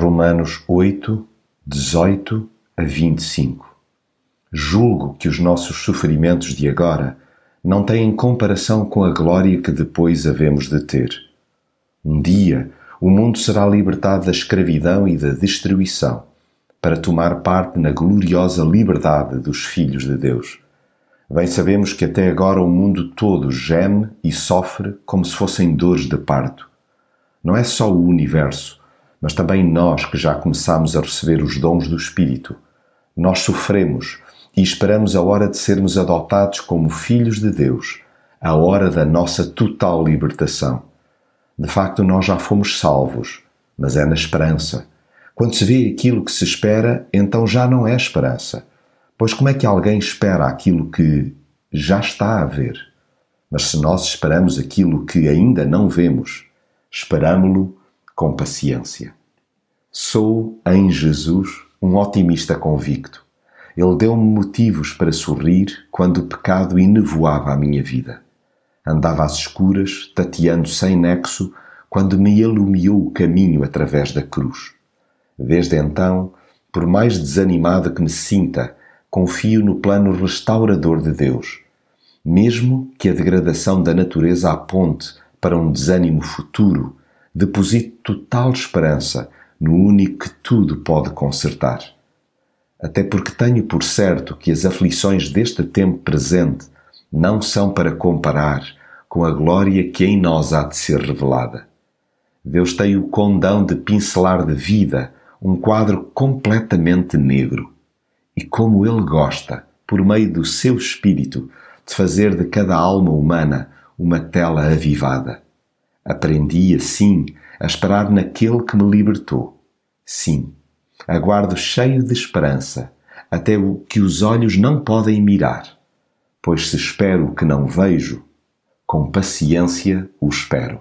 Romanos 8, 18 a 25 Julgo que os nossos sofrimentos de agora não têm comparação com a glória que depois havemos de ter. Um dia o mundo será libertado da escravidão e da destruição, para tomar parte na gloriosa liberdade dos filhos de Deus. Bem sabemos que até agora o mundo todo geme e sofre como se fossem dores de parto. Não é só o universo, mas também nós que já começamos a receber os dons do Espírito. Nós sofremos e esperamos a hora de sermos adotados como filhos de Deus, a hora da nossa total libertação. De facto, nós já fomos salvos, mas é na esperança. Quando se vê aquilo que se espera, então já não é esperança Pois como é que alguém espera aquilo que já está a ver? Mas se nós esperamos aquilo que ainda não vemos, esperamo-lo com paciência. Sou, em Jesus, um otimista convicto. Ele deu-me motivos para sorrir quando o pecado enevoava a minha vida. Andava às escuras, tateando sem nexo, quando me iluminou o caminho através da cruz. Desde então, por mais desanimado que me sinta, confio no plano restaurador de Deus. Mesmo que a degradação da natureza aponte para um desânimo futuro, deposito total esperança no único que tudo pode consertar. Até porque tenho por certo que as aflições deste tempo presente não são para comparar com a glória que em nós há de ser revelada. Deus tem o condão de pincelar de vida um quadro completamente negro e como ele gosta, por meio do seu espírito, de fazer de cada alma humana uma tela avivada. Aprendi, assim, a esperar naquele que me libertou. Sim, aguardo cheio de esperança até o que os olhos não podem mirar, pois se espero o que não vejo, com paciência o espero.